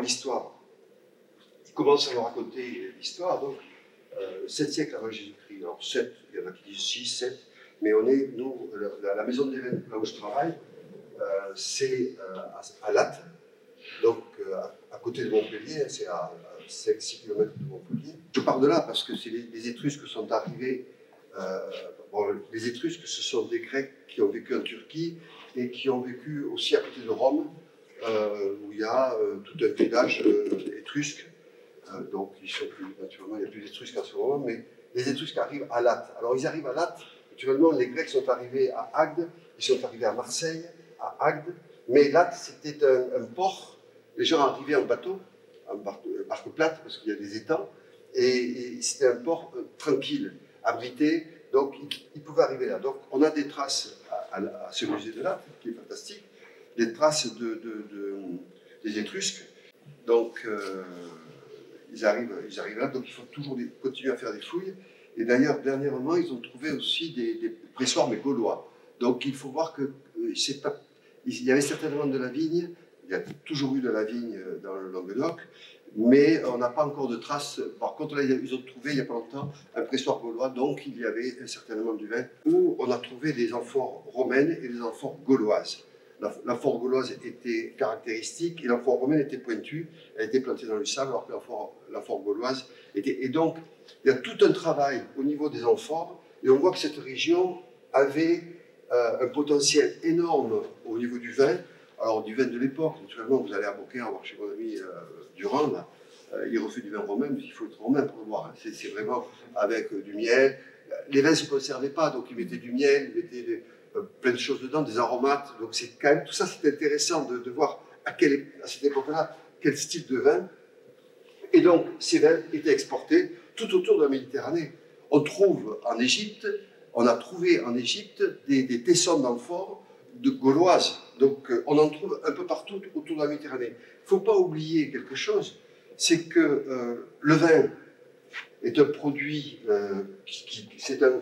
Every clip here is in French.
L'histoire. Il commence à nous raconter l'histoire, donc, euh, 7 siècles avant Jésus-Christ. Alors, 7, il y en a qui disent 6, 7, mais on est, nous, la, maison des là où je travaille, euh, c'est euh, à, à Latte, donc euh, à, à côté de Montpellier, c'est à 5-6 km de Montpellier. Je pars de là parce que c'est les, les Étrusques sont arrivés. bon, les Étrusques, ce sont des Grecs qui ont vécu en Turquie et qui ont vécu aussi à côté de Rome, où il y a euh, tout un village euh, étrusque. Euh, donc, ils sont plus, naturellement, il n'y a plus d'Étrusques en ce moment, mais les Étrusques arrivent à Latte. Alors, ils arrivent à Latte. Naturellement, les Grecs sont arrivés à Agde, ils sont arrivés à Marseille, à Agde, mais Latte, c'était un, port. Les gens arrivaient en bateau, en barque, plate, parce qu'il y a des étangs, et, c'était un port euh, tranquille, abrité, donc ils, pouvaient arriver là. Donc, on a des traces à, à- à ce musée de Latte, qui est fantastique, des traces de, de- de- des Étrusques. Donc, euh, ils, arrivent, ils arrivent là, donc il faut toujours des- continuer à faire des fouilles. Et d'ailleurs, dernièrement, ils ont trouvé aussi des, pressoirs, mais gaulois. Donc, il faut voir que euh, pas, il y avait certainement de la vigne, il y a toujours eu de la vigne euh, dans le Languedoc, mais on n'a pas encore de traces. Par contre, là, ils ont trouvé il n'y a pas longtemps un pressoir gaulois, donc il y avait certainement du vin, où on a trouvé des amphores romaines et des amphores gauloises. La- L'amphore gauloise était caractéristique et l'amphore romaine était pointue, elle était plantée dans le sable, alors que l'amphore- l'amphore gauloise était. Et donc, il y a tout un travail au niveau des amphores, et on voit que cette région avait euh, un potentiel énorme au niveau du vin. Alors, du vin de l'époque, naturellement, vous allez à Beaucaire voir chez mon ami euh, Durand, euh, il refait du vin romain, mais il faut être romain pour le voir. hein. C'est vraiment avec du miel. Les vins ne se conservaient pas, donc ils mettaient du miel, ils mettaient des- plein de choses dedans, des aromates. Donc c'est quand même tout ça, c'est intéressant de, voir à, cette époque-là quel style de vin. Et donc ces vins étaient exportés tout autour de la Méditerranée. On trouve en Égypte, on a trouvé en Égypte des, tessons d'amphores de gauloises. Donc euh, on en trouve un peu partout autour de la Méditerranée. Il ne faut pas oublier quelque chose, c'est que euh, le vin est un produit euh, qui, qui- c'est un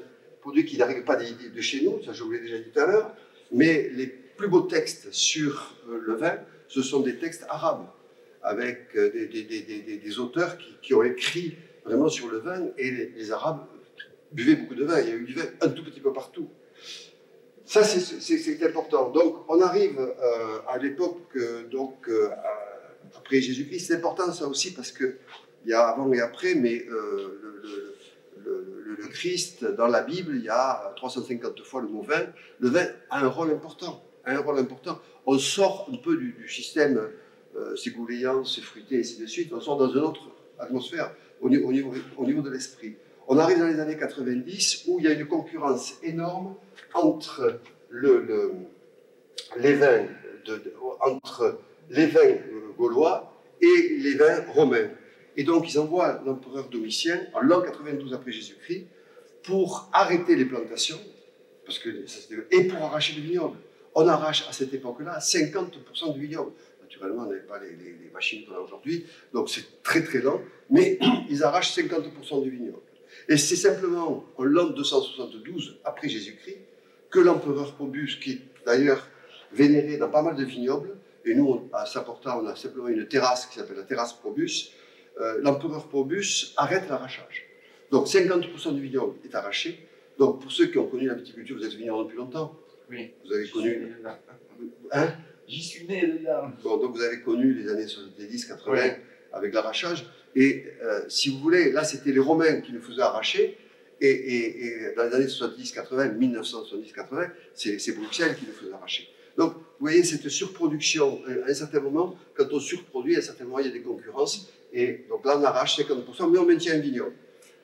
produit qui n'arrive pas de, chez nous, ça je vous l'ai déjà dit tout à l'heure, mais les plus beaux textes sur euh, le vin, ce sont des textes arabes, avec euh, des, auteurs qui, ont écrit vraiment sur le vin, et les, Arabes buvaient beaucoup de vin, il y a eu du vin un tout petit peu partout. Ça, c'est- important. Donc, on arrive euh, à l'époque, donc, après Jésus-Christ. C'est important, ça aussi, parce que il y a avant et après, mais le, le- le- Christ, dans la Bible, il y a 350 fois le mot vin. Le vin a un rôle important. A un rôle important. On sort un peu du, système euh, c'est c'est fruité, et ainsi de suite. On sort dans une autre atmosphère au, ni- au niveau, au niveau de l'esprit. On arrive dans les années 90 où il y a une concurrence énorme entre le, le- les vins entre les vins gaulois et les vins romains. Et donc, ils envoient l'empereur Domitien en l'an 92 après Jésus-Christ pour arrêter les plantations parce que et pour arracher le vignoble. On arrache à cette époque-là 50% du vignoble. Naturellement, on n'avait pas les, les- machines qu'on a aujourd'hui, donc c'est très très lent, mais ils arrachent 50% du vignoble. Et c'est simplement en l'an 272 après Jésus-Christ que l'empereur Probus, qui est d'ailleurs vénéré dans pas mal de vignobles, et nous, à Saint-Porta, on a simplement une terrasse qui s'appelle la terrasse Probus, euh, l'empereur Probus arrête l'arrachage. Donc 50% du vignoble est arraché. Donc pour ceux qui ont connu la viticulture, vous êtes vigneron depuis longtemps, Oui. vous avez connu... Hein J'y suis né dedans. Bon, donc vous avez connu les années 70, 80 Oui. avec l'arrachage. Et euh, si vous voulez, là, c'était les Romains qui nous faisaient arracher. Et, et- et dans les années 70, 80, 1970, 80, c'est c'est Bruxelles qui nous faisait arracher. Donc, vous voyez, cette surproduction, euh, à un certain moment, quand on surproduit, à un certain moment, il y a des concurrences. Et donc là, on arrache 50%, mais on maintient un vignoble.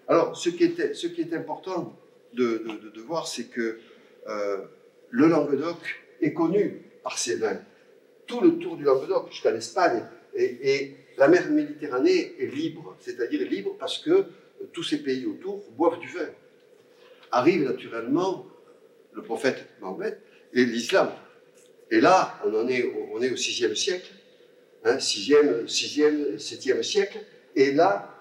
Alors, ce qui est, ce qui est important de, de- voir, c'est que euh, le Languedoc est connu par ses vins. Tout le tour du Languedoc jusqu'à l'Espagne. Et, la mer Méditerranée est libre, c'est-à-dire libre parce que tous ces pays autour boivent du vin. Arrive naturellement le prophète Mahomet et l'islam. Et là, on en est, au- on est au 6e siècle, hein, 6e, 6e, 7e siècle, et là,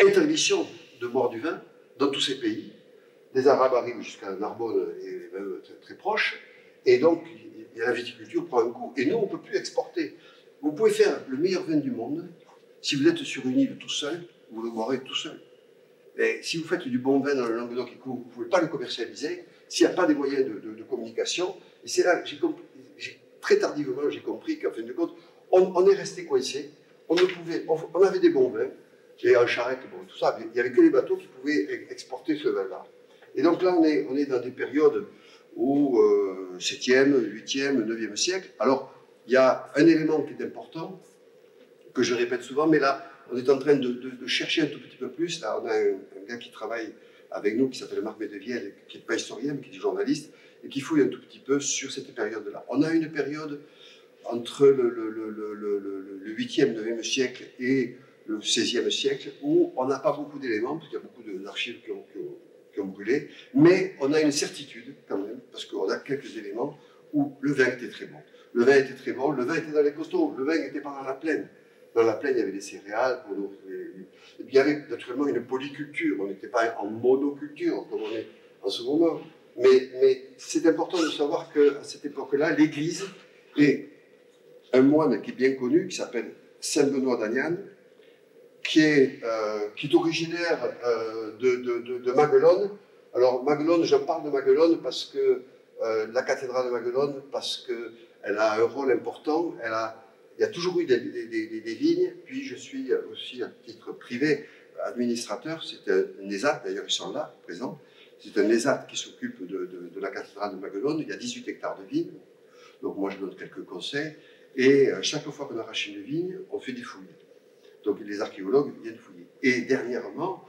interdiction de boire du vin dans tous ces pays. Les Arabes arrivent jusqu'à Narbonne et même très, proche, et donc la viticulture prend un coup, et nous, on ne peut plus exporter. vous pouvez faire le meilleur vin du monde. Si vous êtes sur une île tout seul, vous le boirez tout seul. Mais si vous faites du bon vin dans le Languedoc et vous ne pouvez pas le commercialiser, s'il n'y a pas des moyens de, communication, et c'est là j'ai très tardivement, j'ai compris qu'en fin de compte, on, est resté coincé. On, ne pouvait, on, avait des bons vins, et en charrette, bon, tout ça, il n'y avait que les bateaux qui pouvaient exporter ce vin-là. Et donc là, on est, dans des périodes au 7e, 8e, 9e siècle. Alors, il y a un élément qui est important, que je répète souvent, mais là, on est en train de, chercher un tout petit peu plus. Là, on a un, gars qui travaille avec nous, qui s'appelle Marc Medeviel, qui n'est pas historien, mais qui est journaliste, et qui fouille un tout petit peu sur cette période-là. On a une période entre le, le, 8e, 9e siècle et le 16e siècle où on n'a pas beaucoup d'éléments, parce qu'il y a beaucoup d'archives qui ont, brûlé, mais on a une certitude quand même, parce qu'on a quelques éléments où le vin était très bon. Le vin était très bon, le vin était dans les costauds, le vin n'était pas dans la plaine. Dans la plaine, il y avait des céréales, et il y avait naturellement une polyculture, on n'était pas en monoculture comme on est en ce moment. Mais, mais c'est important de savoir qu'à cette époque-là, l'Église est un moine qui est bien connu, qui s'appelle Saint Benoît d'Agnan, qui, est, euh, qui est originaire euh, de, Maguelone. Alors Maguelone, je parle de Maguelone parce que euh, la cathédrale de Maguelone, parce qu'elle a un rôle important. Elle a, il y a toujours eu des, vignes, puis je suis aussi à titre privé administrateur, c'est un ESAT, d'ailleurs ils sont là, présents, c'est un ESAT qui s'occupe de, la cathédrale de Maguelone, il y a 18 hectares de vignes, donc moi je donne quelques conseils, et chaque fois qu'on arrache une vigne, on fait des fouilles. Donc les archéologues viennent fouiller. Et dernièrement,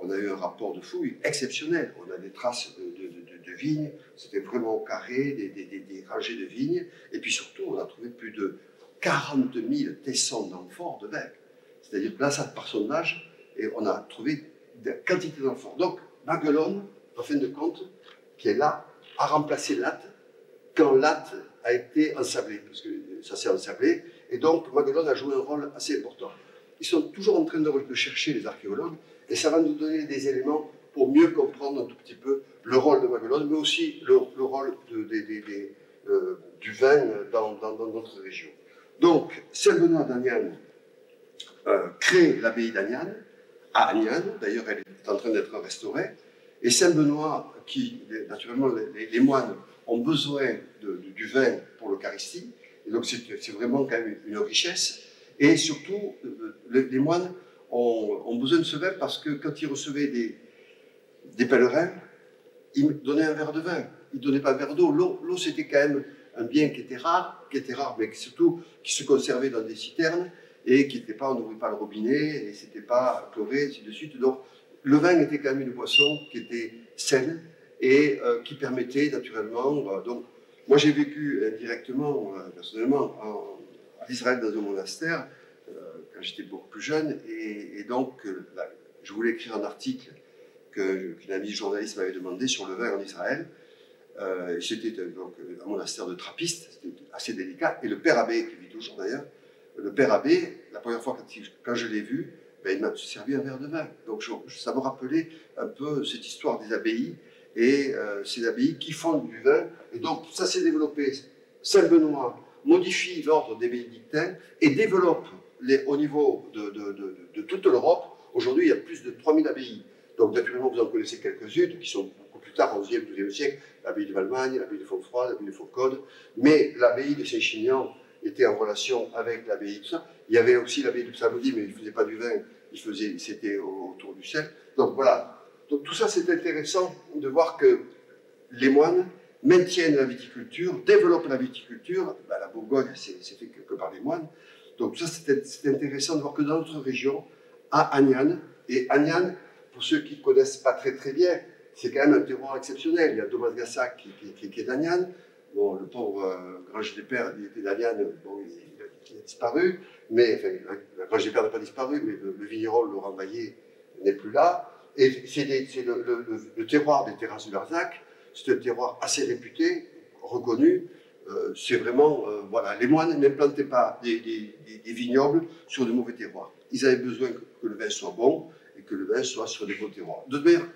on a eu un rapport de fouille exceptionnel. On a des traces de, vignes, c'était vraiment carré, des, des, rangées de vignes. Et puis surtout, on a trouvé plus de 40 000 tessons d'amphores de vin. C'est-à-dire que ça par sondage, et on a trouvé des quantités d'amphores. Donc, Maguelone, en fin de compte, qui est là, a remplacé Latte quand Latte a été ensablé, parce que ça s'est ensablé. Et donc, Maguelone a joué un rôle assez important ils sont toujours en train de, chercher, les archéologues, et ça va nous donner des éléments pour mieux comprendre un tout petit peu le rôle de Maguelone, mais aussi le, rôle de, euh, du vin dans, notre région. Donc, Saint-Benoît d'Agnan euh, crée l'abbaye d'Agnan, à Agnan, d'ailleurs elle est en train d'être restaurée, et Saint-Benoît, qui, naturellement, les, moines ont besoin du vin pour l'Eucharistie, donc c'est vraiment quand même une richesse, et surtout, euh, les moines ont, besoin de ce vin parce que quand ils recevaient des, des pèlerins, ils donnaient un verre de vin. Ils ne donnaient pas un verre d'eau. L'eau, c'était quand même un bien qui était rare, qui était rare, mais surtout qui se conservait dans des citernes et qui n'était pas, on n'ouvrait pas le robinet et c'était pas chloré, ainsi de suite. Donc, le vin était quand même une boisson qui était saine et euh, qui permettait naturellement. Euh, donc, moi, j'ai vécu indirectement, personnellement, en, d'Israël dans un monastère euh, quand j'étais beaucoup plus jeune. Et, donc, euh, je voulais écrire un article qu'une amie journaliste m'avait demandé sur le vin en Israël. Euh, c'était donc un monastère de trappistes, c'était assez délicat. Et le père abbé, qui vit toujours d'ailleurs, le père abbé, la première fois quand, je l'ai vu, ben, il m'a servi un verre de vin. Donc ça me rappelait un peu cette histoire des abbayes et ces abbayes qui font du vin. Et donc ça s'est développé. Saint-Benoît modifie l'ordre des bénédictins et développe les, au niveau de, toute l'Europe. Aujourd'hui, il y a plus de 3000 abbayes. Donc, naturellement, vous en connaissez quelques-unes qui sont beaucoup plus tard, 11e, 12e siècle, l'abbaye de Valmagne, l'abbaye de Fontfroid, l'abbaye de Faucode. Mais l'abbaye de Saint-Chinian était en relation avec l'abbaye de ça. Il y avait aussi l'abbaye de Saint-Maudit, mais il ne faisait pas du vin, il faisait, c'était autour du sel. Donc voilà. Donc tout ça, c'est intéressant de voir que les moines maintiennent la viticulture, développent la viticulture. Ben, la Bourgogne, c'est fait que, par les moines. Donc ça, c'est intéressant de voir que dans notre région, à Agnan, et Agnan, pour ceux qui ne connaissent pas très très bien, c'est quand même un terroir exceptionnel. Il y a Thomas Gassac qui, est d'Agnan. Bon, le pauvre euh, Grange des Pères, il était d'Agnan, bon, il, a disparu. Mais, enfin, la Grange des Pères n'a pas disparu, mais le, vigneron, Laurent Vaillé, n'est plus là. Et c'est le, terroir des terrasses du Larzac c'est un terroir assez réputé, reconnu. Euh, c'est vraiment, euh, voilà, les moines n'implantaient pas des, vignobles sur de mauvais terroirs. Ils avaient besoin que, le vin soit bon et que le vin soit sur des bons terroirs. De manière,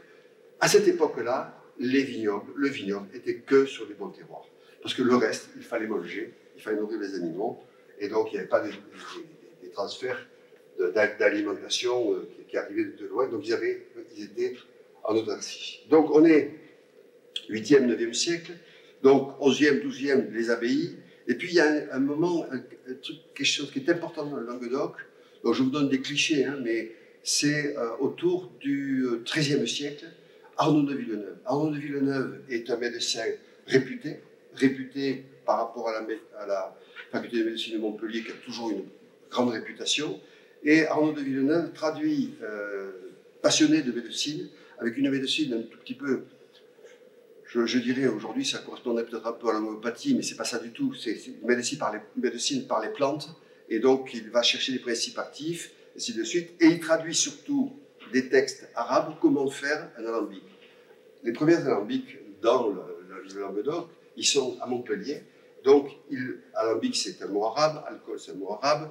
à cette époque-là, les vignobles, le vignoble était que sur des bons terroirs. Parce que le reste, il fallait manger, il fallait nourrir les animaux. et donc il n'y avait pas des, transferts d'alimentation euh, qui, arrivaient de loin, donc ils, avaient, ils étaient en autarcie. Donc on est 8e, 9e siècle, donc 11e, 12e, les abbayes, et puis il y a un, moment, quelque chose qui est important dans le Languedoc, donc je vous donne des clichés, hein, mais c'est euh, autour du XIIIe siècle, Arnaud de Villeneuve. Arnaud de Villeneuve est un médecin réputé, réputé par rapport à la faculté de médecine de Montpellier, qui a toujours une grande réputation. Et Arnaud de Villeneuve traduit, euh, passionné de médecine, avec une médecine un tout petit peu, je, dirais aujourd'hui, ça correspondait peut-être un peu à l'homéopathie, mais c'est pas ça du tout. C'est une médecine par, les, plantes, et donc il va chercher des principes actifs, ainsi de suite. Et il traduit surtout des textes arabes, comment faire un alambic. Les premiers alambics dans le, le Languedoc, ils sont à Donc, il, alambic, c'est un mot arabe, alcool, c'est un mot arabe,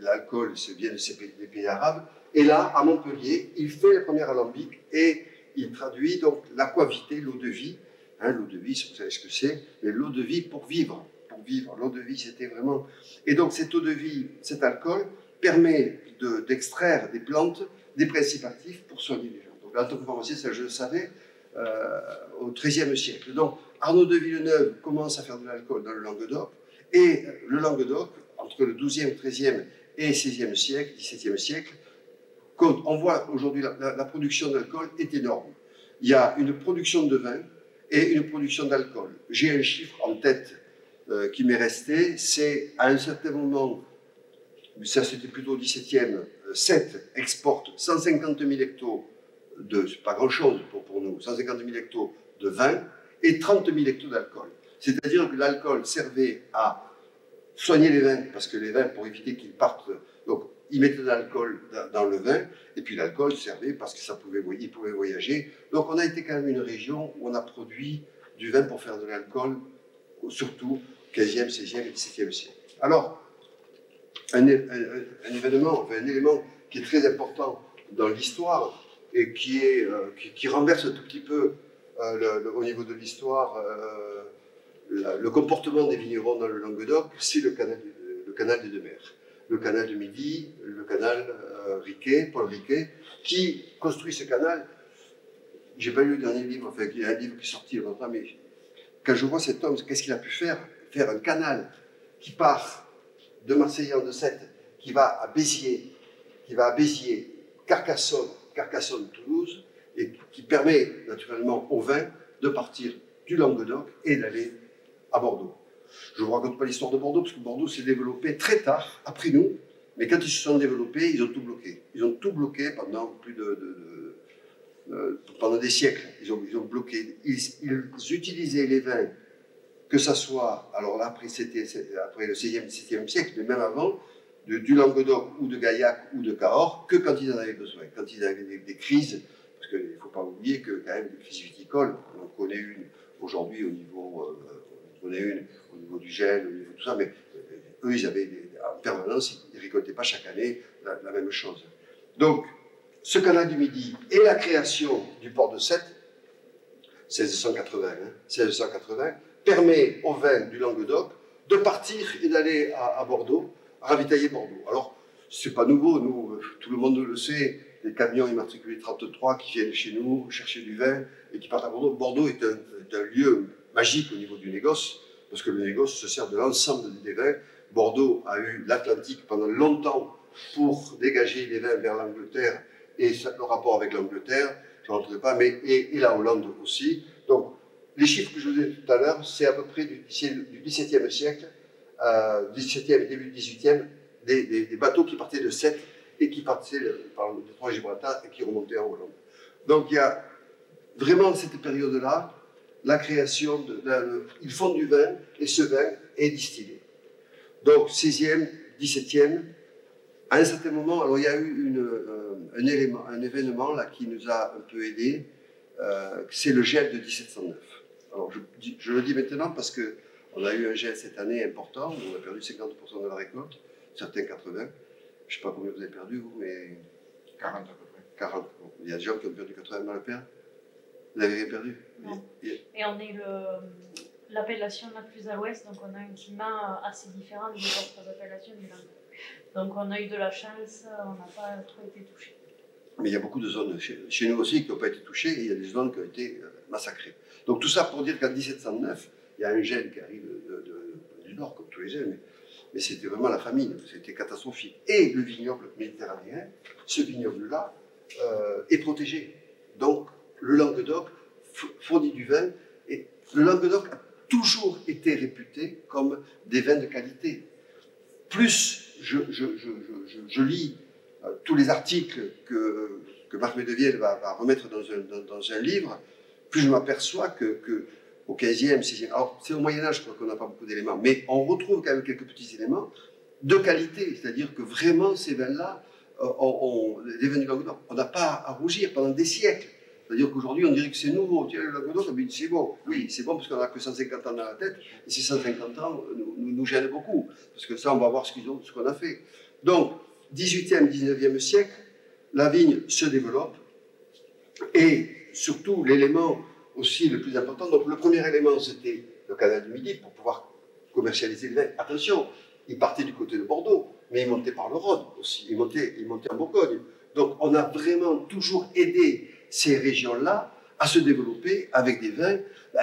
l'alcool, c'est bien des pays arabes. Et là, à Montpellier, il fait le premier alambic et il traduit donc l'aquavité, l'eau de vie. Hein, l'eau de vie, vous savez ce que c'est, mais l'eau de vie pour vivre. Pour vivre, l'eau de vie, c'était vraiment. Et donc, cette eau de vie, cet alcool, permet d'extraire des plantes des principes actifs pour soigner les gens. Donc, pharmacien, ça je le savais, euh, au XIIIe siècle. Donc, Arnaud de Villeneuve commence à faire de l'alcool dans le Languedoc, et le Languedoc, entre le XIIe, XIIIe et XVIe siècle, XVIIe siècle, on voit aujourd'hui la, production d'alcool est énorme. Il y a une production de vin et une production d'alcool. J'ai un chiffre en tête euh, qui m'est resté, c'est à un certain moment, ça c'était plutôt au XVIIe, 7 exporte 150 000 hectos de, pas grand-chose pour, pour, nous, 150 000 hectos de vin et 30 000 hectos d'alcool. C'est-à-dire que l'alcool servait à soigner les vins, parce que les vins, pour éviter qu'ils partent, donc ils mettaient de l'alcool dans le vin, et puis l'alcool servait parce que ça pouvait, il pouvait voyager. Donc on a été quand même une région où on a produit du vin pour faire de l'alcool, surtout 15e, 16e et 17e siècle. Alors, un, événement, un élément qui est très important dans l'histoire, et qui, est, euh, qui, renverse un tout petit peu euh, le, au niveau de l'histoire euh, le comportement des vignerons dans le Languedoc, c'est le canal, des deux mers. Le canal de Midi, le canal Riquet, Paul Riquet, qui construit ce canal. J'ai pas lu le dernier livre, enfin, il y a un livre qui est sorti longtemps, mais quand je vois cet homme, qu'est-ce qu'il a pu faire? Faire un canal qui part de Marseille en de Sète, qui va à Béziers, qui va à Béziers, Carcassonne, Carcassonne-Toulouse, et qui permet naturellement au vin de partir du Languedoc et d'aller Bordeaux. Je ne vous raconte pas l'histoire de Bordeaux, parce que Bordeaux s'est développé très tard, après nous, mais quand ils se sont développés, ils ont tout bloqué. Ils ont tout bloqué pendant plus de, pendant des siècles. Ils ont, bloqué. Ils, utilisaient les vins, que ça soit, alors là, après, après le 16e, 17e siècle, mais même avant, du Languedoc ou de Gaillac ou de Cahors que quand ils en avaient besoin, quand ils avaient des, crises, parce qu'il ne faut pas oublier que quand même des crises viticoles, on en connaît une aujourd'hui au niveau, euh, on une au niveau du gel, au niveau de tout ça, mais euh, eux, ils avaient en permanence, ils ne récoltaient pas chaque année la, même chose. Donc, ce canal du Midi et la création du port de Sète, 1680, 1680 permet aux vins du Languedoc de partir et d'aller à Bordeaux ravitailler Bordeaux. Alors, c'est pas nouveau, nous, euh, tout le monde le sait, les camions immatriculés 33 qui viennent chez nous chercher du vin et qui partent à Bordeaux. Bordeaux est un, lieu magique au niveau du négoce, parce que le négoce se sert de l'ensemble des vins. Bordeaux a eu l'Atlantique pendant longtemps pour dégager les vins vers l'Angleterre et le rapport avec l'Angleterre, je ne pas, mais et, la Hollande aussi. Donc, les chiffres que je vous ai tout à l'heure, c'est à peu près du, du XVIIe siècle 17e et début 18e, des, bateaux qui partaient de Sète et qui partaient par le Gibraltar et qui remontaient en Hollande. Donc il y a vraiment cette période-là, la création, de, ils font du vin et ce vin est distillé. Donc 16e, 17e, à un certain moment, alors il y a eu une, euh, un, élément, un événement là qui nous a un peu aidé, euh, c'est le gel de 1709. Alors je, je, le dis maintenant parce que on a eu un gel cette année important, on a perdu 50% de la récolte, certains 80. Je ne sais pas combien vous avez perdu, vous, mais. 40 à peu près. 40. Il y a des gens qui ont perdu 80 dans la paire. Vous n'avez rien perdu? Non. Et on est l'appellation la plus à l'ouest, donc on a un climat assez différent des autres appellations du Languedoc. Donc on a eu de la chance, on n'a pas trop été touché. Mais il y a beaucoup de zones chez, nous aussi qui n'ont pas été touchées et il y a des zones qui ont été euh, massacrées. Donc tout ça pour dire qu'en 1709, il y a un gène qui arrive du nord, comme tous les gènes, mais, c'était vraiment la famine, c'était catastrophique. Et le vignoble méditerranéen, ce vignoble-là, euh, est protégé. Donc le Languedoc fournit du vin et le Languedoc a toujours été réputé comme des vins de qualité. Plus je, lis euh, tous les articles que, que Marc Medevielle va, remettre dans un, dans, un, livre, plus je m'aperçois que, que, au 15e, 16e, alors c'est au Moyen-Âge qu'on n'a pas beaucoup d'éléments, mais on retrouve quand même quelques petits éléments de qualité, c'est-à-dire que vraiment ces vins-là, euh, les vins du Languedoc, on n'a pas à rougir pendant des siècles. C'est-à-dire qu'aujourd'hui, on dirait que c'est nouveau. Tiens, le Languedoc, c'est bon. Oui, c'est bon parce qu'on n'a que 150 ans dans la tête. Et ces 150 ans nous, gênent beaucoup. Parce que ça, on va voir ce qu'on ce qu'on a fait. Donc, 18e, 19e siècle, la vigne se développe et surtout l'élément aussi le plus important. Donc le premier élément c'était le canal du Midi pour pouvoir commercialiser le vin. Attention, il partait du côté de Bordeaux, mais il montait par le Rhône aussi, il montait, il montait en Bourgogne. Donc on a vraiment toujours aidé ces régions-là à se développer avec des vins. Ben,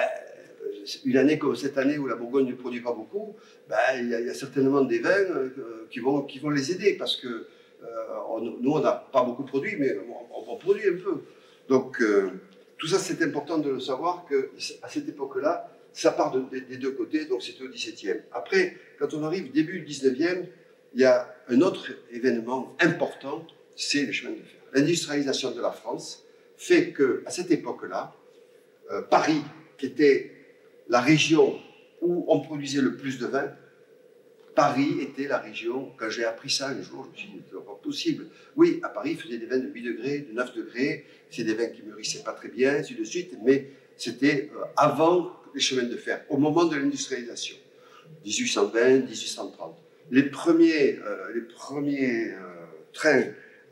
une année comme cette année où la Bourgogne ne produit pas beaucoup, ben, il, y a, certainement des vins euh, qui, vont, qui vont les aider parce que euh, nous, on n'a pas beaucoup produit, mais on, on, produit un peu. Donc, euh, tout ça, c'est important de le savoir qu'à cette époque-là, ça part des deux côtés, donc c'était au XVIIe. Après, quand on arrive début du XIXe, il y a un autre événement important, c'est le chemin de fer. L'industrialisation de la France fait que, à cette époque-là, Paris, qui était la région où on produisait le plus de vin, Paris était la région, quand j'ai appris ça un jour, je me suis dit, c'est pas possible. Oui, à Paris, ils faisaient des vins de 8 degrés, de 9 degrés, c'est des vins qui mûrissaient pas très bien, ainsi de suite, mais c'était euh, avant les chemins de fer, au moment de l'industrialisation, 1820, 1830. Les premiers, euh, les premiers euh, trains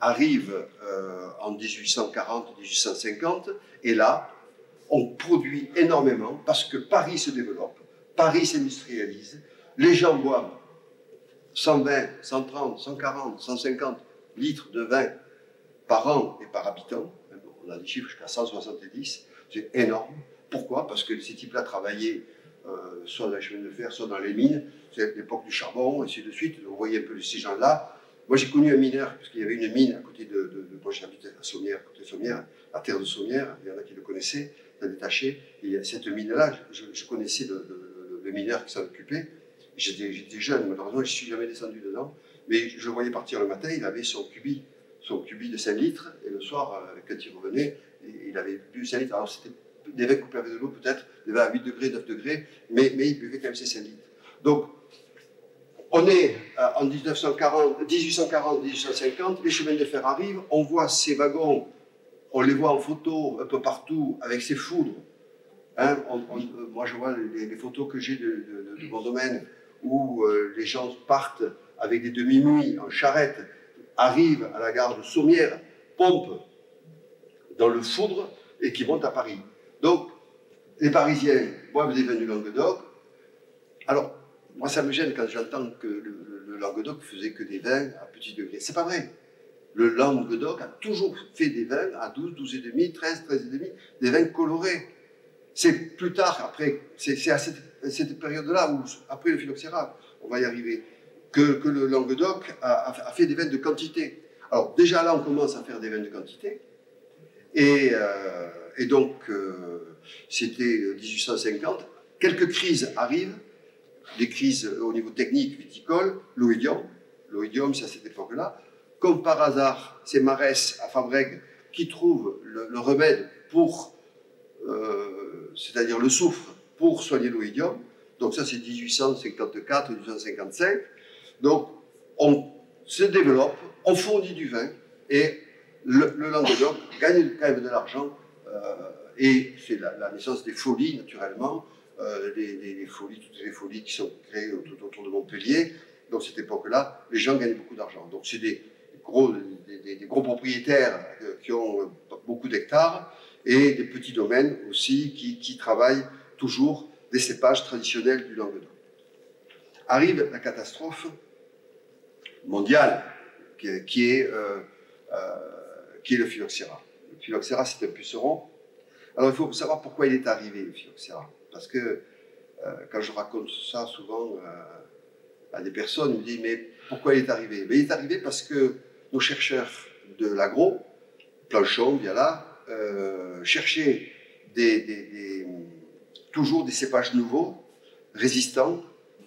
arrivent en 1840, 1850, et là, on produit énormément parce que Paris se développe, Paris s'industrialise, les gens boivent 120, 130, 140, 150 litres de vin par an et par habitant. On a des chiffres jusqu'à 170, c'est énorme. Pourquoi? Parce que ces types-là travaillaient euh, soit dans les chemins de fer, soit dans les mines. C'est l'époque du charbon, et ainsi de suite. Vous voyez un peu ces gens-là. Moi, j'ai connu un mineur, parce qu'il y avait une mine à côté de. de, de moi, j'habitais à Sommières, à la terre de Sommières. Il y en a qui le connaissaient détaché. Et cette mine-là, je, connaissais le, mineur qui s'en occupait. J'étais jeune, malheureusement, je ne suis jamais descendu dedans. Mais je le voyais partir le matin, il avait son cubi, son cubi de 5 litres. Et le soir, euh, quand il revenait, il avait bu 5 litres. Alors c'était des vins coupés avec de l'eau, peut-être, des vins à 8 degrés, 9 degrés, mais, mais il buvait quand même ses 5 litres. Donc, on est euh, en 1940, 1840, 1850, les chemins de fer arrivent, on voit ces wagons on les voit en photo un peu partout avec ces foudres. Hein, euh, moi, je vois les, photos que j'ai de, mon domaine où euh, les gens partent avec des demi-nuits en charrette, arrivent à la gare de Sommières, pompent dans le foudre et qui montent à Paris. Donc, les Parisiens boivent des vins du Languedoc. Alors, moi, ça me gêne quand j'entends que le, le Languedoc faisait que des vins à petit degré. C'est pas vrai le Languedoc a toujours fait des vins à 12, 12,5, 13, 13,5, des vins colorés. C'est plus tard, après, c'est à cette, période-là, où après le phylloxéra, on va y arriver, que, le Languedoc a, fait des vins de quantité. Alors déjà là, on commence à faire des vins de quantité. Et, euh, donc, euh, c'était 1850. Quelques crises arrivent, des crises au niveau technique, viticole, l'oïdium. L'oïdium, c'est à cette époque-là comme par hasard, c'est Marès à Fabrègue qui trouve le, remède pour, euh, c'est-à-dire le soufre, pour soigner l'oïdium. Donc ça, c'est 1854-1855. Donc, on se développe, on fournit du vin, et le, le Languedoc gagne quand même de l'argent, euh, et c'est la, naissance des folies, naturellement, euh, les, folies, toutes les folies qui sont créées autour, de Montpellier. Dans cette époque-là, les gens gagnent beaucoup d'argent. Donc c'est des, gros, propriétaires euh, qui ont euh, beaucoup d'hectares et des petits domaines aussi qui, travaillent toujours des cépages traditionnels du Languedoc. Arrive la catastrophe mondiale, qui est le phylloxéra. Le phylloxéra, c'est un puceron. Alors, il faut savoir pourquoi il est arrivé, le phylloxéra. Parce que euh, quand je raconte ça souvent à des personnes, ils me disent, mais pourquoi il est arrivé? Mais Il est arrivé parce que nos chercheurs de l'agro, Planchon, Viala, euh, cherchaient toujours des cépages nouveaux, résistants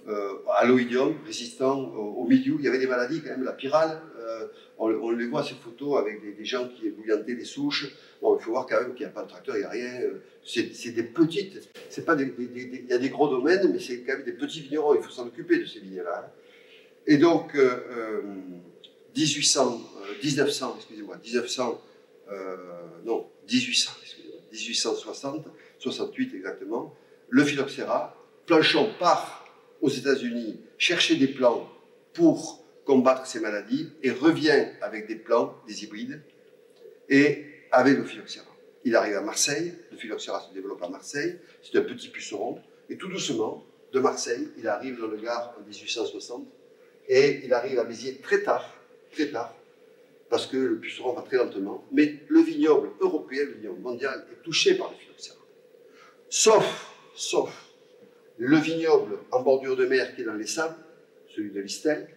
euh, à l'oïdium, résistants au, milieu. Il y avait des maladies quand même, la pyrale, euh, on, les voit ces photos avec des, gens qui ébouillantaient des souches. Bon, il faut voir quand même qu'il n'y a pas de tracteur, il n'y a rien. C'est des petites, c'est pas des, il y a des gros domaines, mais c'est quand même des petits vignerons. Il faut s'en occuper de ces vignes-là. Et donc, 1800, 1900, excusez-moi, 1900, euh, non, 1800, excusez-moi, 1860, 68 exactement, le phylloxéra, Planchon part aux États-Unis chercher des plants pour combattre ces maladies et revient avec des plants, des hybrides, et avec le phylloxéra. Il arrive à Marseille, le phylloxéra se développe à Marseille, c'est un petit puceron, et tout doucement, de Marseille, il arrive dans le Gard en 1860, et il arrive à Béziers très tard, très tard, parce que le puceron va très lentement, mais le vignoble européen, le vignoble mondial, est touché par le phylloxéra. Sauf, sauf le vignoble en bordure de mer qui est dans les sables, celui de l'Istel,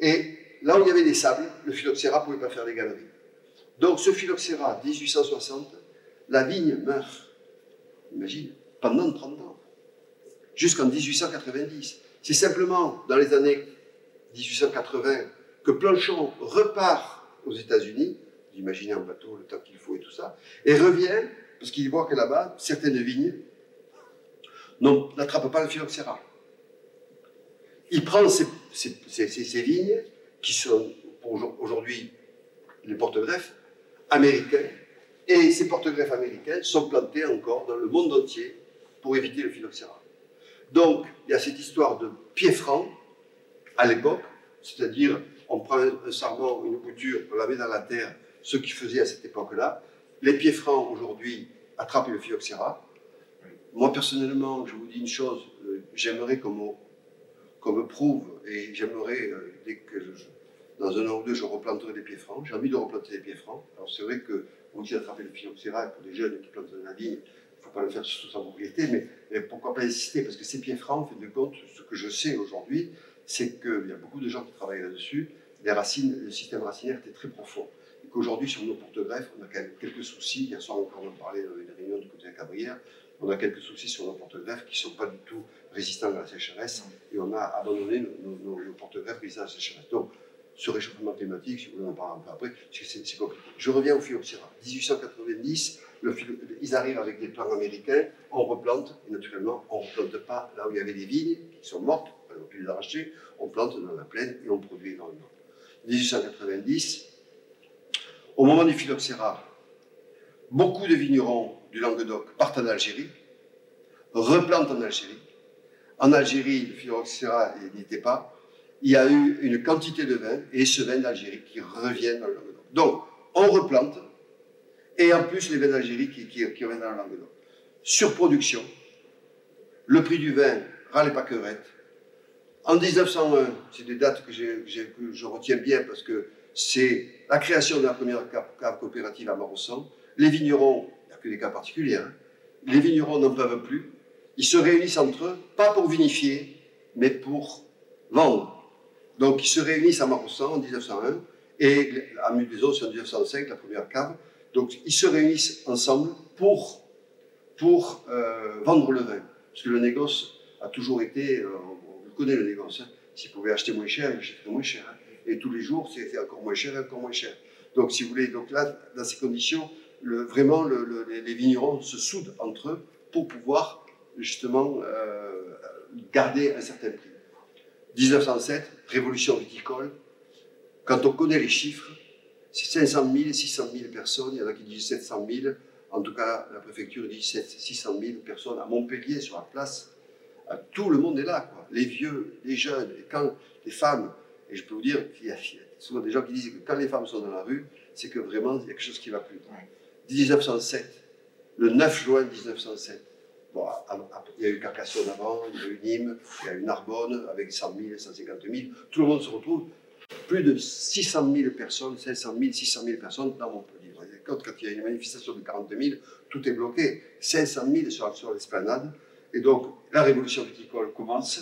et là où il y avait des sables, le phylloxéra ne pouvait pas faire des galeries. Donc ce phylloxéra, 1860, la vigne meurt, imagine, pendant 30 ans, jusqu'en 1890. C'est simplement dans les années 1880 que Planchon repart aux États-Unis, vous imaginez en bateau le temps qu'il faut et tout ça, et revient, parce qu'il voit que là-bas, certaines vignes n'attrapent pas le phylloxéra. Il prend ces, ces, vignes, qui sont aujourd'hui les porte-greffes américains, et ces porte-greffes américains sont plantés encore dans le monde entier pour éviter le phylloxéra. Donc, il y a cette histoire de pied franc à l'époque, c'est-à-dire on prend un sarment, une bouture, on la met dans la terre, ce qu'ils faisaient à cette époque-là. Les pieds francs aujourd'hui attrapent le phylloxéra. Moi personnellement, je vous dis une chose, euh, j'aimerais qu'on me, prouve, et j'aimerais, euh, dès que dans un an ou deux, je replanterai des pieds francs. J'ai envie de replanter des pieds francs. Alors c'est vrai que on dit attraper le phylloxéra pour les jeunes qui plantent dans la vigne, il ne faut pas le faire sous sa propriété, mais, pourquoi pas insister Parce que ces pieds francs, en fait de compte, ce que je sais aujourd'hui, c'est qu'il y a beaucoup de gens qui travaillent là-dessus. Les racines, le système racinaire était très profond. Et qu'aujourd'hui, sur nos porte-greffes, on a quelques soucis. Hier soir on en parlait dans une réunion du côté de la Cabrière. On a quelques soucis sur nos porte-greffes qui ne sont pas du tout résistants à la sécheresse. Et on a abandonné nos, porte-greffes résistants à la sécheresse. Donc, ce réchauffement climatique, si vous voulez en parler un peu après, c'est compliqué. Je reviens au phylloxéra. 1890, le ils arrivent avec des plants américains, on replante, et naturellement, on ne replante pas là où il y avait des vignes qui sont mortes, on peut les arracher, on plante dans la plaine et on produit énormément. 1890, au moment du phylloxéra, beaucoup de vignerons du Languedoc partent en Algérie, replantent en Algérie. En Algérie, le phylloxéra n'y pas. Il y a eu une quantité de vin, et ce vin d'Algérie qui revient dans le Languedoc. Donc, on replante, et en plus les vins d'Algérie qui, reviennent dans le Languedoc. Surproduction, le prix du vin râle pas en 1901, c'est des dates que, je retiens bien parce que c'est la création de la première cave coopérative à Marossan. Les vignerons, il n'y a que des cas particuliers, hein, les vignerons n'en peuvent plus. Ils se réunissent entre eux, pas pour vinifier, mais pour vendre. Donc ils se réunissent à Marossan en 1901 et à c'est en 1905, la première cave. Donc ils se réunissent ensemble pour, pour euh, vendre le vin. Parce que le négoce a toujours été, euh, connaît le négoce. Hein. S'il pouvait acheter moins cher, il achèterait moins cher. Hein. Et tous les jours, c'était encore moins cher, encore moins cher. Donc, si vous voulez, donc là, dans ces conditions, vraiment, les vignerons se soudent entre eux pour pouvoir justement euh, garder un certain prix. 1907, révolution viticole. Quand on connaît les chiffres, c'est 500 000, 600 000 personnes. Il y en a qui disent 700 000. En tout cas, la préfecture dit 600 000 personnes à Montpellier sur la place ah, tout le monde est là, quoi. Les vieux, les jeunes, et quand les femmes, et je peux vous dire qu'il y a souvent des gens qui disent que quand les femmes sont dans la rue, c'est que vraiment il y a quelque chose qui ne va plus. 1907, le 9 juin 1907, Bon, il y a eu Carcassonne avant, il y a eu Nîmes, il y a eu Narbonne avec 100 000, 150 000. Tout le monde se retrouve. Plus de 600 000 personnes, 500 000, 600 000 personnes dans Montpellier. Quand, quand il y a une manifestation de 40 000, tout est bloqué. 500 000 sur, sur l'esplanade. Et donc, la révolution viticole commence.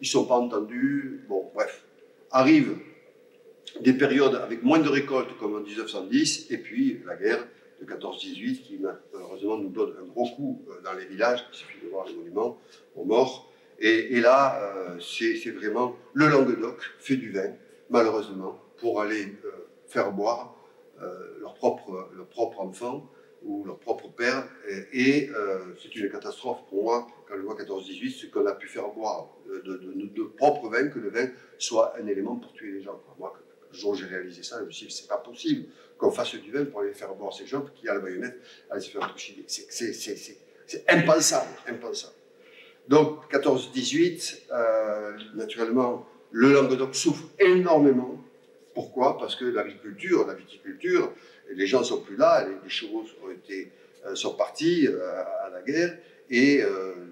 Ils ne sont pas entendus. Bon, bref. Arrivent des périodes avec moins de récoltes comme en 1910, et puis la guerre de 14-18 qui malheureusement nous donne un gros coup euh, dans les villages, il suffit de voir les monuments aux morts. Et, là, euh, c'est vraiment le Languedoc fait du vin, malheureusement, pour aller euh, faire boire leurs propres leur propre enfants ou leur propre père. Et, c'est une catastrophe pour moi, quand je vois 14-18, ce qu'on a pu faire boire de, de, propre vin, que le vin soit un élément pour tuer les gens. Moi, le jour j'ai réalisé ça, je me suis dit, c'est pas possible qu'on fasse du vin pour aller faire boire ces gens qui, a la baïonnette, aller se faire toucher. C'est impensable, impensable. Donc, 14-18, euh, naturellement, le Languedoc souffre énormément. Pourquoi? Parce que l'agriculture, la viticulture, les gens ne sont plus là, les, chevaux ont été, euh, sont partis euh, à la guerre, et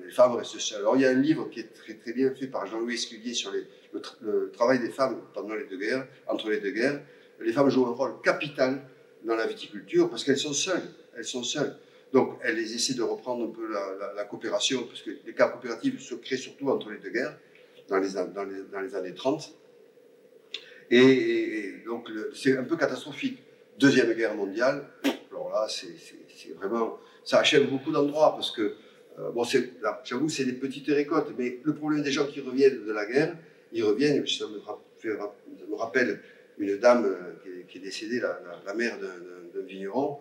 les femmes restent seules. Alors, il y a un livre qui est très, très bien fait par Jean-Louis Esculier sur les, le, travail des femmes pendant les deux guerres, entre les deux guerres, les femmes jouent un rôle capital dans la viticulture parce qu'elles sont seules. Elles sont seules. Donc, elles essaient de reprendre un peu la, coopération, parce que les cas coopératifs se créent surtout entre les deux guerres, dans les, années 30. Et, donc, c'est un peu catastrophique. Deuxième guerre mondiale, alors là, c'est vraiment. Ça achève beaucoup d'endroits, parce que, euh, bon, j'avoue, c'est des petites récoltes, mais le problème des gens qui reviennent de la guerre, ils reviennent, ça me, rappelle une dame euh, qui est, décédée, la, mère d'un vigneron,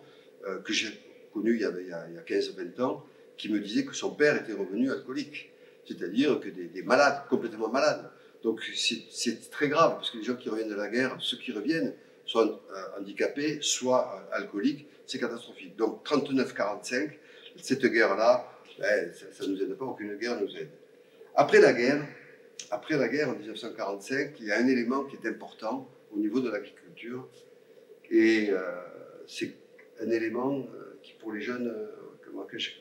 euh, que j'ai connu il y a, a 15-20 ans, qui me disait que son père était revenu alcoolique, c'est-à-dire que des, malades, complètement malades. Donc c'est très grave, parce que les gens qui reviennent de la guerre, ceux qui reviennent, soit euh, handicapés, soit alcooliques, c'est catastrophique. Donc 39-45, cette guerre-là, ben, ça ne nous aide pas, aucune guerre nous aide. Après la guerre, après la guerre, en 1945, il y a un élément qui est important au niveau de l'agriculture. Et euh, c'est un élément euh, qui, pour les jeunes, euh, que que j'ai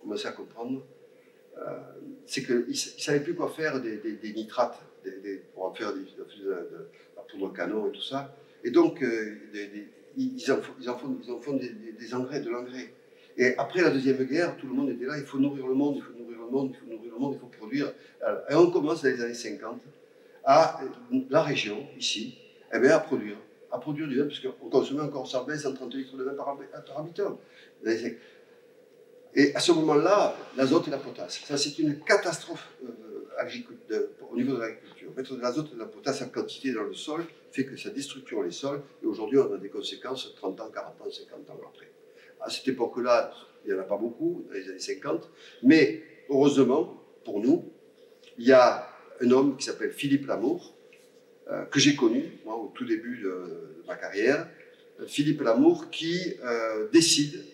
commencé à comprendre, c'est qu'ils ne savaient plus quoi faire des, nitrates, pour en faire des, de, la poudre canon et tout ça. Et donc, ils, en, font, font des, engrais, de l'engrais. Et après la Deuxième Guerre, tout le monde était là, il faut nourrir le monde, il faut nourrir le monde, il faut nourrir le monde, il faut produire. Et on commence dans les années 50 à la région, ici, eh bien, à produire. À produire du vin, parce qu'on consommait encore 120, 130 litres de vin par, habitant. Et à ce moment-là, l'azote et la potasse. Ça, c'est une catastrophe euh, au niveau de l'agriculture. Mettre de l'azote et de la potasse en quantité dans le sol fait que ça déstructure les sols. Et aujourd'hui, on a des conséquences 30 ans, 40 ans, 50 ans après à cette époque-là, il n'y en a pas beaucoup, dans les années 50, mais heureusement, pour nous, il y a un homme qui s'appelle Philippe Lamour, euh, que j'ai connu, moi, au tout début de, ma carrière. Philippe Lamour qui euh, décide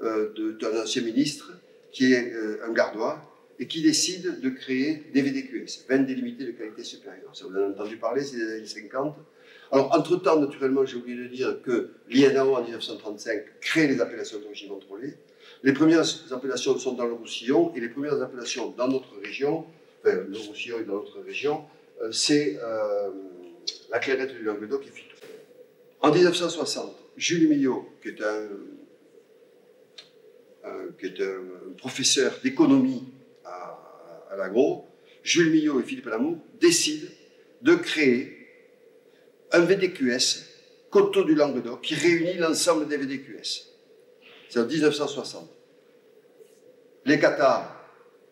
euh, d'un ancien ministre, qui est un gardois, et qui décide de créer des VDQS, 20 délimités de qualité supérieure. Ça vous en avez entendu parler, c'est les années 50. Alors, entre-temps, naturellement, j'ai oublié de dire que l'INAO, en 1935, crée les appellations d'origine contrôlée. Les premières appellations sont dans le Roussillon, et les premières appellations dans notre région, enfin, le Roussillon et dans notre région, euh, c'est euh, la clairette du Languedoc et Fitou. En 1960, Jules Millot, qui est un, qui est un professeur d'économie à, à l'agro, Jules Millot et Philippe Lamour décident de créer un VDQS, Coteau du Languedoc, qui réunit l'ensemble des VDQS. C'est en 1960. Les Qatars,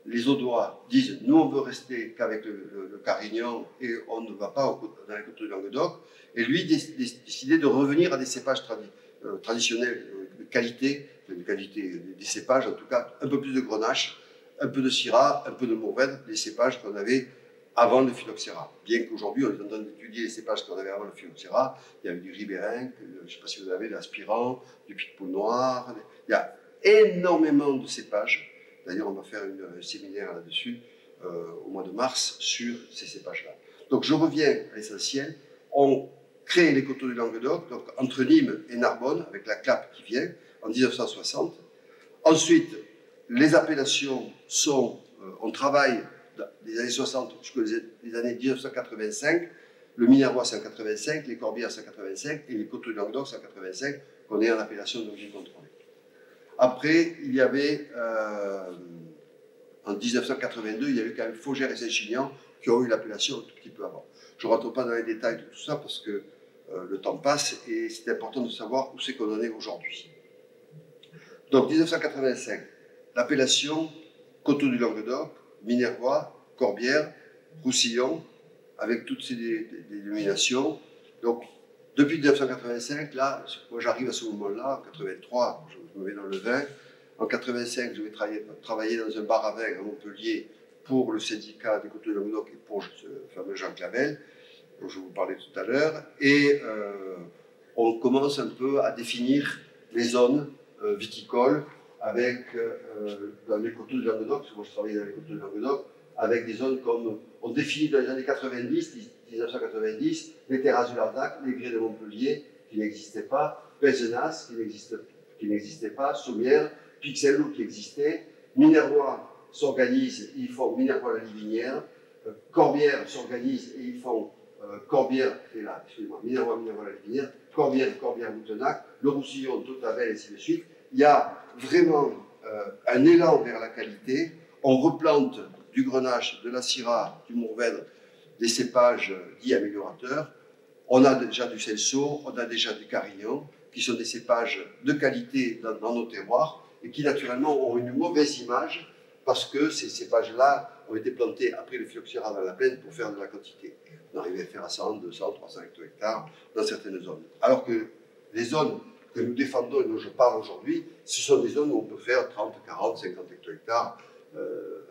les Audois disent nous on veut rester qu'avec le, Carignan et on ne va pas dans les coteaux du Languedoc. Et lui décidait de revenir à des cépages euh, traditionnels euh, de qualité, de qualité des cépages en tout cas, un peu plus de grenache, un peu de syrah, un peu de mourvèdre, des cépages qu'on avait avant le phylloxéra. Bien qu'aujourd'hui, on est en train d'étudier les cépages qu'on avait avant le phylloxéra. Il y a du ribérin, je ne sais pas si vous avez, de l'aspirant, du pic noir. Il y a énormément de cépages. D'ailleurs, on va faire un séminaire là-dessus euh, au mois de mars sur ces cépages-là. Donc, je reviens à l'essentiel. On crée les coteaux du Languedoc, donc entre Nîmes et Narbonne, avec la clap qui vient, en 1960. Ensuite, les appellations sont, euh, on travaille des années 60 jusqu'aux les années 1985, le Minervois c'est en 85, les Corbières c'est en 85 et les Coteaux de Languedoc c'est en 85 qu'on est en appellation d'origine contrôlée. Après, il y avait, euh, en 1982, il y a eu quand même Faugère et Saint-Chinian qui ont eu l'appellation un tout petit peu avant. Je ne rentre pas dans les détails de tout ça parce que euh, le temps passe et c'est important de savoir où c'est qu'on en est aujourd'hui. Donc 1985, l'appellation Coteau du Languedoc, Minervois, Corbière, Roussillon, avec toutes ces dénominations. Donc depuis 1985, là, moi j'arrive à ce moment-là, en 83, je me mets dans le vin. En 85, je vais travailler, dans un bar à vin à Montpellier pour le syndicat des Côtes de Languedoc et pour le fameux Jean Clavel, dont je vous parlais tout à l'heure. Et euh, on commence un peu à définir les zones euh, viticoles avec, euh, dans les Côtes de Languedoc, parce que moi je travaillais dans les Côtes de Languedoc, avec des zones comme, on définit dans les années 90, 1990, les terrasses du Lardac, les grès de Montpellier, qui n'existaient pas, Pézenas, qui n'existait pas, Sommières, Pixelou, qui existait, Minervois s'organise, ils font Minervois la Livinière, euh, Corbière s'organise et ils font euh, Corbière, et là, excusez-moi, Minervois, Minervois la Livinière, Corbière, Corbière, Moutenac, le Roussillon, Totavel, et ainsi de suite. Il y a vraiment euh, un élan vers la qualité. On replante du Grenache, de la Syrah, du Mourvèdre, des cépages dits améliorateurs. On a déjà du Celso, on a déjà du Carignan, qui sont des cépages de qualité dans, nos terroirs et qui naturellement ont une mauvaise image parce que ces cépages-là ont été plantés après le phylloxéra dans la plaine pour faire de la quantité. On arrivait à faire à 100, 200, 300 hectares dans certaines zones. Alors que les zones que nous défendons et dont je parle aujourd'hui, ce sont des zones où on peut faire 30, 40, 50 hectares. Euh,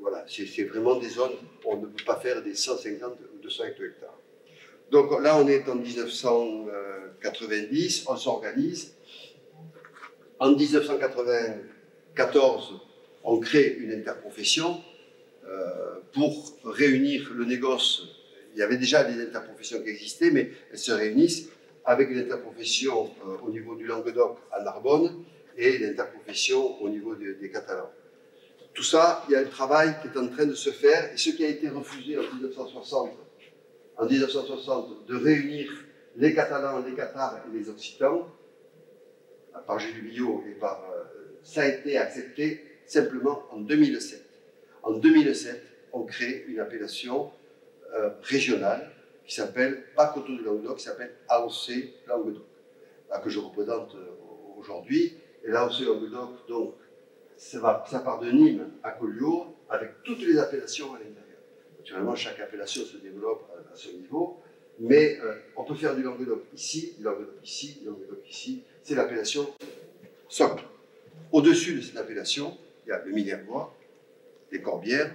voilà, c'est vraiment des zones où on ne peut pas faire des 150 ou 200 hectares. Donc là, on est en 1990, on s'organise. En 1994, on crée une interprofession euh, pour réunir le négoce. Il y avait déjà des interprofessions qui existaient, mais elles se réunissent avec une interprofession euh, au niveau du Languedoc à Narbonne et l'interprofession au niveau des Catalans. Tout ça, il y a un travail qui est en train de se faire, et ce qui a été refusé en 1960, en 1960 de réunir les Catalans, les Cathares et les Occitans, par Jules Billot et par. Ça a été accepté simplement en 2007. En 2007, on crée une appellation euh, régionale qui s'appelle pas Coteau de Languedoc, qui s'appelle AOC Languedoc, que je représente euh, aujourd'hui. Et l'AOC Languedoc, donc, ça, ça part de Nîmes à Collioure, avec toutes les appellations à l'intérieur. Naturellement, chaque appellation se développe à, ce niveau, mais euh, on peut faire du Languedoc ici, du Languedoc ici, du Languedoc ici. C'est l'appellation socle. Au-dessus de cette appellation, il y a le Minervois, les Corbières,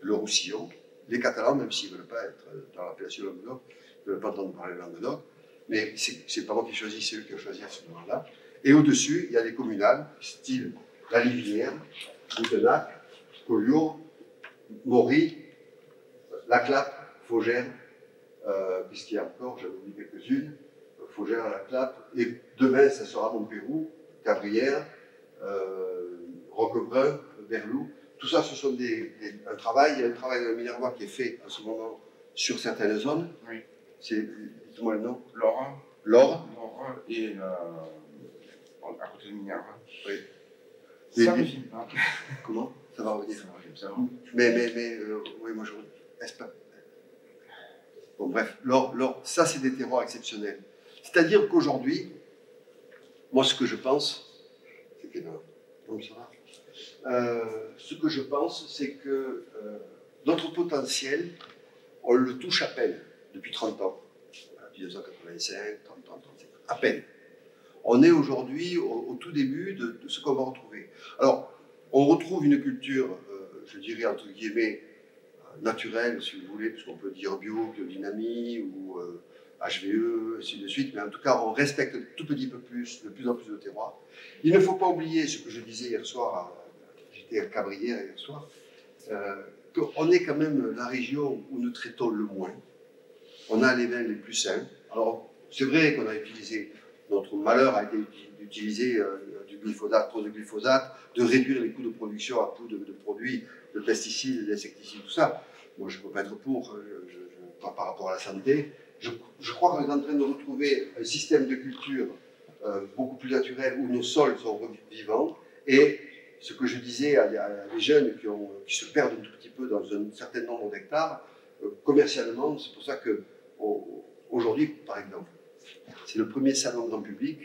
le Roussillon, les Catalans, même s'ils ne veulent pas être dans l'appellation Languedoc, ils ne veulent pas entendre parler de Languedoc, mais c'est pas moi qui choisis, c'est eux qui ont choisi à ce moment-là. Et au-dessus, il y a les communales, style La Livinière, Boutenac, Collioure, Maury, La Clappe, Faugère, euh, puisqu'il y a encore, j'avais oublié quelques-unes, Faugère, La Clappe, et demain, ça sera Montpérou, Cabrières, euh, Roquebrun, Berlou, tout ça, ce sont des, un travail. Il y a un travail de Minervois qui est fait en ce moment sur certaines zones. Oui. C'est, dites-moi le nom. Laura. Laure. Laura et euh, à côté de Minervois. Oui. Ça mais, me. Comment? Ça va revenir. Ça me ça va. Mais, mais, mais euh, oui, moi je. Bon, bref, ça c'est des terroirs exceptionnels. C'est-à-dire qu'aujourd'hui, moi ce que je pense, c'est euh, ce que je pense, c'est que euh, notre potentiel, on le touche à peine depuis 30 ans. 1985, 30 ans, 35 à peine. On est aujourd'hui au, tout début de, ce qu'on va retrouver. Alors, on retrouve une culture, euh, je dirais entre guillemets, naturelle, si vous voulez, puisqu'on peut dire bio, biodynamie ou HVE, ainsi de suite, mais en tout cas, on respecte tout petit peu plus, de plus en plus de terroirs. Il ne faut pas oublier ce que je disais hier soir j'étais à Cabrières hier soir, euh, qu'on est quand même la région où nous traitons le moins. On a les vins les plus sains. Alors, c'est vrai qu'on a utilisé notre malheur a été d'utiliser euh, du glyphosate, trop de glyphosate, de réduire les coûts de production à coût de, produits, de pesticides, d'insecticides, tout ça. Moi, je ne peux pas être pour, euh, je, pas par rapport à la santé. Je, crois qu'on est en train de retrouver un système de culture euh, beaucoup plus naturel où nos sols sont vivants. Et ce que je disais à, des jeunes qui, se perdent un tout petit peu dans un certain nombre d'hectares, commercialement, c'est pour ça que aujourd'hui, par exemple, c'est le premier salon grand public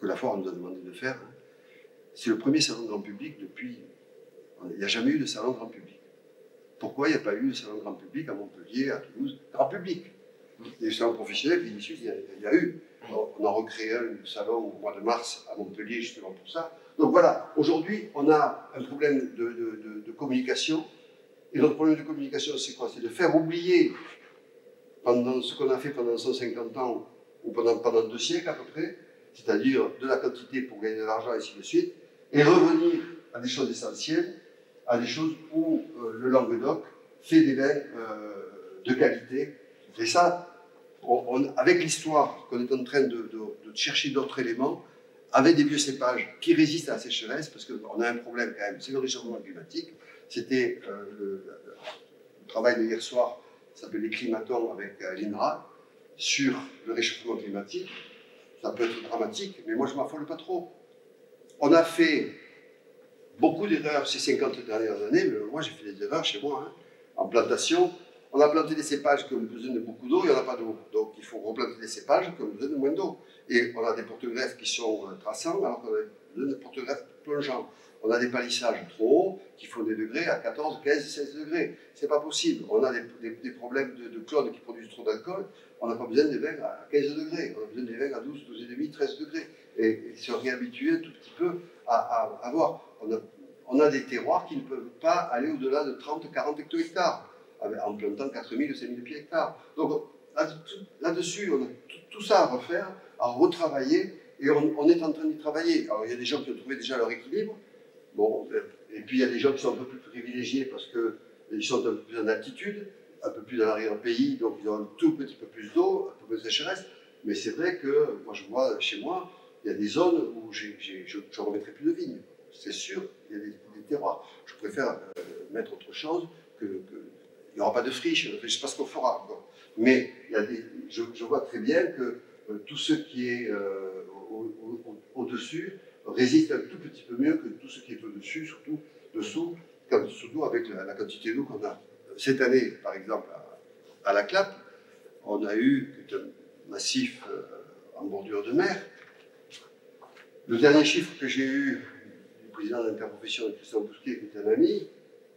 que la Foire nous a demandé de faire. C'est le premier salon grand public depuis. Il n'y a jamais eu de salon grand public. Pourquoi il n'y a pas eu de salon grand public à Montpellier, à Toulouse? Grand public. Les salons professionnels, il y, a, il y a eu. On a recréé un salon au mois de mars à Montpellier justement pour ça. Donc voilà, aujourd'hui, on a un problème de, de communication. Et notre problème de communication, c'est quoi? C'est de faire oublier pendant ce qu'on a fait pendant 150 ans ou pendant, pendant deux siècles à peu près, c'est-à-dire de la quantité pour gagner de l'argent et ainsi de suite, et revenir à des choses essentielles, à des choses où euh, le Languedoc fait des vins euh, de qualité. Et ça, avec l'histoire qu'on est en train de, chercher d'autres éléments, avec des vieux cépages qui résistent à la sécheresse, parce qu'on a un problème quand même, c'est le réchauffement climatique. C'était euh, le, travail de hier soir ça s'appelle les climatons avec l'INRA, sur le réchauffement climatique. Ça peut être dramatique, mais moi je ne m'affole pas trop. On a fait beaucoup d'erreurs ces 50 dernières années, mais moi j'ai fait des erreurs chez moi. Hein. En plantation, on a planté des cépages qui ont besoin de beaucoup d'eau, il n'y en a pas d'eau. Donc il faut replanter des cépages qui ont besoin de moins d'eau. Et on a des porte-greffes qui sont euh, traçants, alors qu'on a besoin de porte-greffes plongeants on a des palissages trop hauts qui font des degrés à 14, 15, 16 degrés. C'est pas possible. On a des, problèmes de, de, clones qui produisent trop d'alcool. On n'a pas besoin des vins à 15 degrés. On a besoin des vins à 12, 12,5, 13 degrés. Et, se réhabituer un tout petit peu à, avoir. On a, des terroirs qui ne peuvent pas aller au-delà de 30, 40 hectares en plantant 4000 5000 pieds hectares. Donc là-dessus, on a tout, ça à refaire, à retravailler, et on, on est en train d'y travailler. Alors il y a des gens qui ont trouvé déjà leur équilibre, Bon, et puis il y a des gens qui sont un peu plus privilégiés parce qu'ils sont un peu plus en altitude, un peu plus dans l'arrière-pays, donc ils ont un tout petit peu plus d'eau, un peu plus de sécheresse. Mais c'est vrai que moi je vois chez moi, il y a des zones où je ne remettrai plus de vignes. C'est sûr, il y a des, terroirs. Je préfère euh, mettre autre chose que, il n'y aura pas de friche, je ne sais pas ce qu'on fera. Mais je, vois très bien que euh, tout ce qui est euh, au-dessus, résiste un tout petit peu mieux que tout ce qui est au-dessus, surtout dessous, surtout avec la, quantité d'eau qu'on a. Cette année, par exemple, à, la Clappe, on a eu un massif en bordure de mer. Le dernier chiffre que j'ai eu président de l'interprofession, Christian Bousquet, qui est un ami,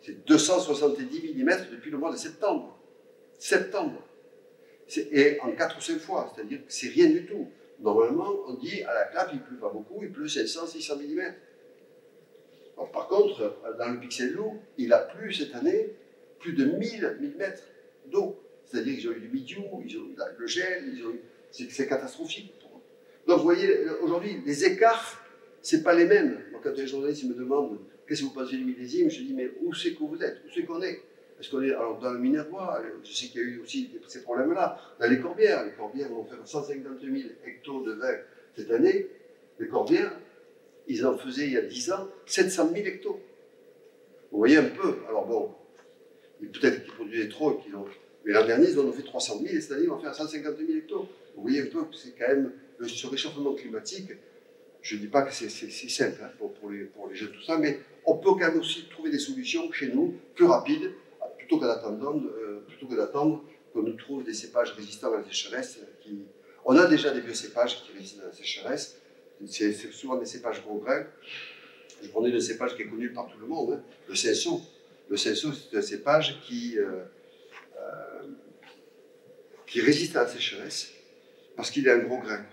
c'est 270 mm depuis le mois de septembre. Septembre. Et en 4 ou 5 fois, c'est-à-dire que c'est rien du tout. Normalement, on dit à la clap, il ne pleut pas beaucoup, il pleut 700, 600 mm. par contre, dans le Pixel Loup, il a plu cette année plus de 1000 mm d'eau. C'est-à-dire qu'ils ont eu du milieu, ils ont eu le gel, c'est catastrophique. Donc vous voyez, aujourd'hui, les écarts, ce n'est pas les mêmes. quand les journalistes me demandent qu'est-ce que vous pensez du millésime, je dis mais où c'est que vous êtes? Où c'est qu'on est? Parce qu'on est alors, dans le Minervois, je sais qu'il y a eu aussi ces problèmes-là. Dans les Corbières, les Corbières vont faire 150 000 hectares de vin cette année. Les Corbières, ils en faisaient il y a 10 ans 700 000 hectares. Vous voyez un peu. Alors bon, peut-être qu'ils produisaient trop ont. Mais l'an dernier, ils en ont fait 300 000 et cette année, ils vont faire 150 000 hectares. Vous voyez un peu que c'est quand même ce réchauffement climatique. Je ne dis pas que c'est simple hein, pour, les, pour les jeunes, tout ça, mais on peut quand même aussi trouver des solutions chez nous plus rapides plutôt que d'attendre euh, que d'attendre qu'on nous trouve des cépages résistants à la sécheresse. Qui... On a déjà des vieux cépages qui résistent à la sécheresse. C'est souvent des cépages gros grains. Je prenais le cépage qui est connu par tout le monde, hein, le cinceau. Le cinceau, c'est un cépage qui, euh, euh, qui résiste à la sécheresse parce qu'il est un gros grain.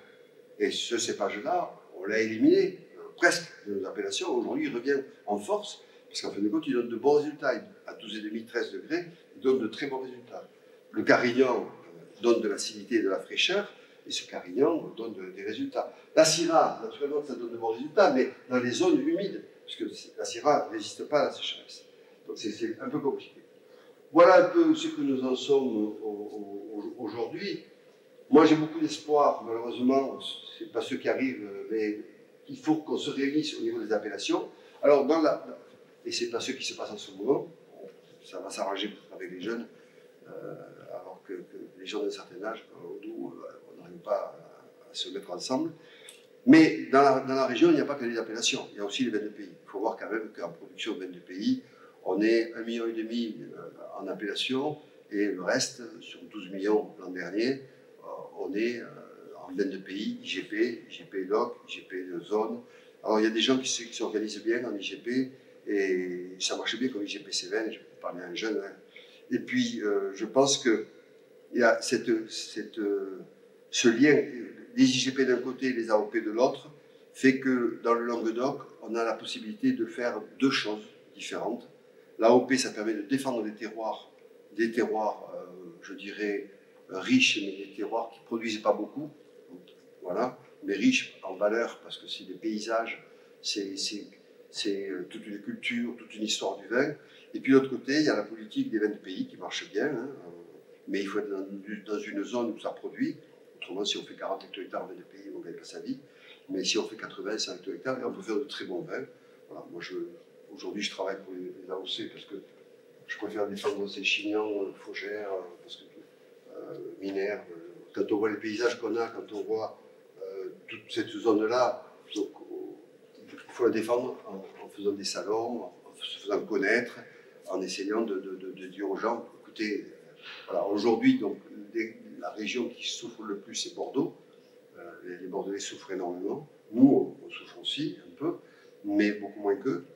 Et ce cépage-là, on l'a éliminé presque de nos appellations. Aujourd'hui, il revient en force parce qu'en fin de compte, il donne de bons résultats. À 12,5, 13 degrés, il donne de très bons résultats. Le carignan euh, donne de l'acidité et de la fraîcheur, et ce carignan donne des résultats. La syrah, naturellement, ça donne de bons résultats, mais dans les zones humides, parce que la syrah ne résiste pas à la sécheresse. Donc c'est un peu compliqué. Voilà un peu ce que nous en sommes aujourd'hui. Moi, j'ai beaucoup d'espoir. Malheureusement, ce n'est pas ceux qui arrivent, mais il faut qu'on se réunisse au niveau des appellations. Alors, dans la, et c'est pas ce qui se passe en ce moment, ça va s'arranger avec les jeunes, euh, alors que, les gens d'un certain âge, nous, euh, on n'arrive pas à, se mettre ensemble. Mais dans la, région, il n'y a pas que les appellations, il y a aussi les 22 pays. Il faut voir quand même qu'en production 22 pays, on est 1,5 million euh, en appellation, et le reste, sur 12 millions l'an dernier, on est en 22 pays, IGP, IGP LOC, IGP de zone. Alors il y a des gens qui s'organisent bien en IGP, et ça marche bien comme IGP Cévennes, je peux parler à un jeune. Hein. Et puis, euh, je pense qu'il y a cette, cette, ce lien, les IGP d'un côté et les AOP de l'autre, fait que dans le Languedoc, on a la possibilité de faire deux choses différentes. L'AOP, ça permet de défendre les terroirs, des terroirs, euh, je dirais, riches, mais des terroirs qui ne produisent pas beaucoup, voilà, mais riches en valeur, parce que c'est des paysages, c'est euh, toute une culture, toute une histoire du vin. Et puis de l'autre côté, il y a la politique des vins de pays qui marche bien, hein, euh, mais il faut être dans, une zone où ça produit. Autrement, si on fait 40 hectares de vins de pays, on ne gagne pas sa vie. Mais si on fait 80, 100 hectares, on peut faire de très bons vins. Voilà, moi, aujourd'hui, je travaille pour les, AOC parce que je préfère défendre ces chignons, euh, Faugères, parce que euh. Quand on voit les paysages qu'on a, quand on voit toute cette zone-là, donc faut la défendre en, faisant des salons, en se faisant connaître, en essayant de, dire aux gens, écoutez, voilà, aujourd'hui, donc, la région qui souffre le plus, c'est Bordeaux. Euh, les Bordelais souffrent énormément. Nous, on, souffre aussi un peu, mais beaucoup moins qu'eux.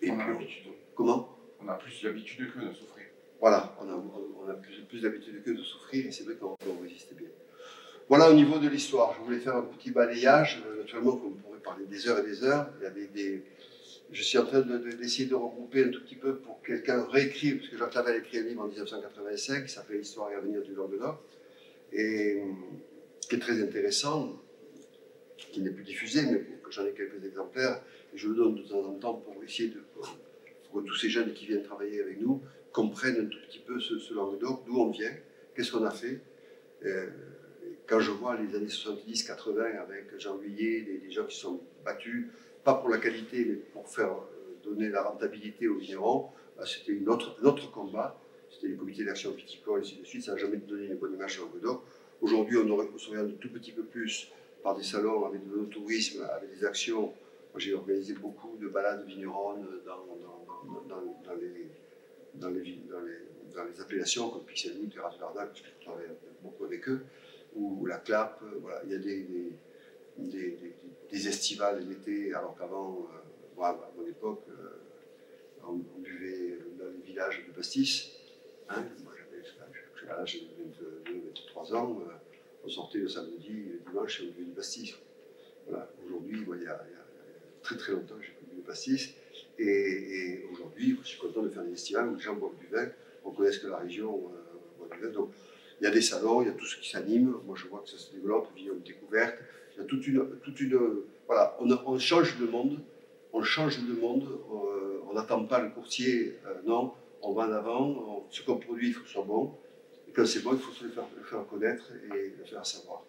Et on puis, comment? On a plus l'habitude qu'eux de souffrir. Voilà, on a, on a plus, plus d'habitude qu'eux de souffrir, et c'est vrai qu'on résiste bien. Voilà au niveau de l'histoire. Je voulais faire un petit balayage. Euh, naturellement, on pourrait parler des heures et des heures, il y a des, je suis en train d'essayer de, regrouper un tout petit peu pour que quelqu'un réécrive, parce que Jacques Lavelle a écrit un livre en 1985 qui s'appelle Histoire et avenir du Languedoc, et qui est très intéressant, qui n'est plus diffusé, mais j'en ai quelques exemplaires, et je le donne de temps en temps pour essayer de. pour que tous ces jeunes qui viennent travailler avec nous comprennent un tout petit peu ce, ce Languedoc, d'où on vient, qu'est-ce qu'on a fait. Euh, quand je vois les années 70-80 avec Jean Vuillet, des, gens qui sont battus, pas pour la qualité, mais pour faire euh, donner la rentabilité aux vignerons, bah, c'était une un autre combat. C'était les comités d'action viticole, et ainsi de suite. Ça n'a jamais donné une bonne image au Languedoc. Aujourd'hui, on, on se regarde un tout petit peu plus par des salons, avec de tourisme, avec des actions. J'ai organisé beaucoup de balades vigneronnes dans, dans, les, dans, les, appellations comme Pixelwood, Terrasse Verdun, parce que je travaille beaucoup avec eux ou la clap. Euh, voilà. Il y a des, des, des, estivales l'été, alors qu'avant, euh, à mon époque, euh, on, buvait dans les villages de pastis. Hein. Moi, j'avais l'âge de 22, 23 ans, on sortait le samedi, le dimanche, et on buvait du pastis. Voilà. Aujourd'hui, il, y a, très très longtemps j'ai bu du pastis. Et, aujourd'hui, je suis content de faire des estivales où les gens boivent du vin. On connaît que la région boit du vin. Donc, il y a des salons, il y a tout ce qui s'anime. Moi, je vois que ça se développe, une découverte. Il y a toute une. Toute une voilà, on, change de monde. On change de monde. Euh, on n'attend pas le courtier. Euh, non, on va en avant. ce qu'on produit, il faut que ce soit bon. Et quand c'est bon, il faut se le faire connaître et le faire savoir.